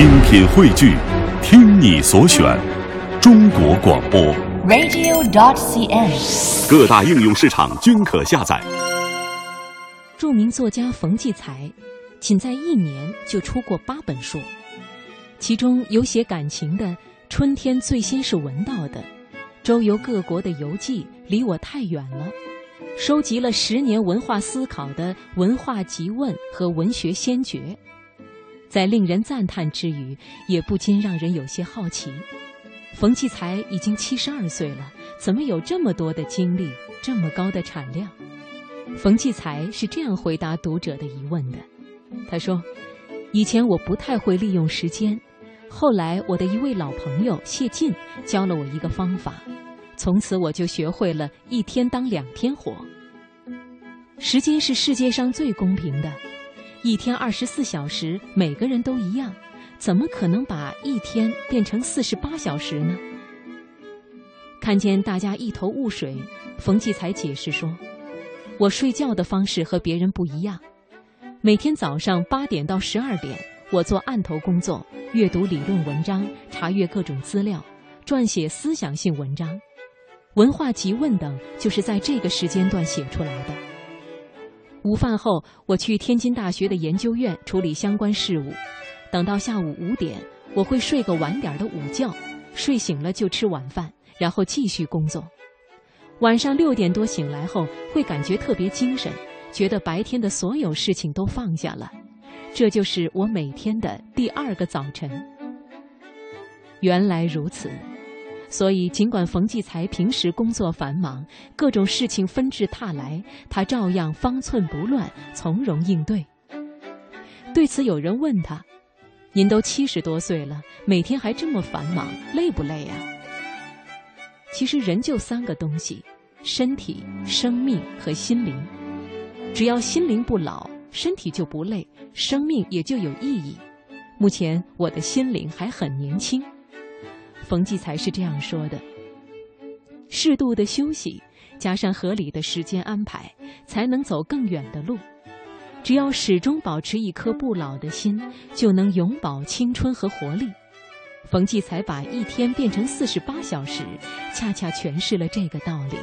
精品汇聚，听你所选，中国广播。radio.dot.cn，。各大应用市场均可下载。著名作家冯骥才，仅在一年就出过八本书，其中有写感情的《春天最先是闻到的》，周游各国的游记《离我太远了》，收集了十年文化思考的《文化集问》和《文学先觉》。在令人赞叹之余，也不禁让人有些好奇：冯骥才已经七十二岁了，怎么有这么多的精力，这么高的产量？冯骥才是这样回答读者的疑问的：“他说，以前我不太会利用时间，后来我的一位老朋友谢晋教了我一个方法，从此我就学会了一天当两天活。时间是世界上最公平的。”一天二十四小时，每个人都一样，怎么可能把一天变成四十八小时呢？看见大家一头雾水，冯骥才解释说：“我睡觉的方式和别人不一样，每天早上八点到十二点，我做案头工作，阅读理论文章，查阅各种资料，撰写思想性文章，文化集问等，就是在这个时间段写出来的。”午饭后，我去天津大学的研究院处理相关事务。等到下午五点，我会睡个晚点的午觉，睡醒了就吃晚饭，然后继续工作。晚上六点多醒来后，会感觉特别精神，觉得白天的所有事情都放下了。这就是我每天的第二个早晨。原来如此。所以，尽管冯骥才平时工作繁忙，各种事情纷至沓来，他照样方寸不乱，从容应对。对此，有人问他：“您都七十多岁了，每天还这么繁忙，累不累呀？”其实，人就三个东西：身体、生命和心灵。只要心灵不老，身体就不累，生命也就有意义。目前，我的心灵还很年轻。冯骥才是这样说的：“适度的休息，加上合理的时间安排，才能走更远的路。只要始终保持一颗不老的心，就能永葆青春和活力。”冯骥才把一天变成四十八小时，恰恰诠释了这个道理。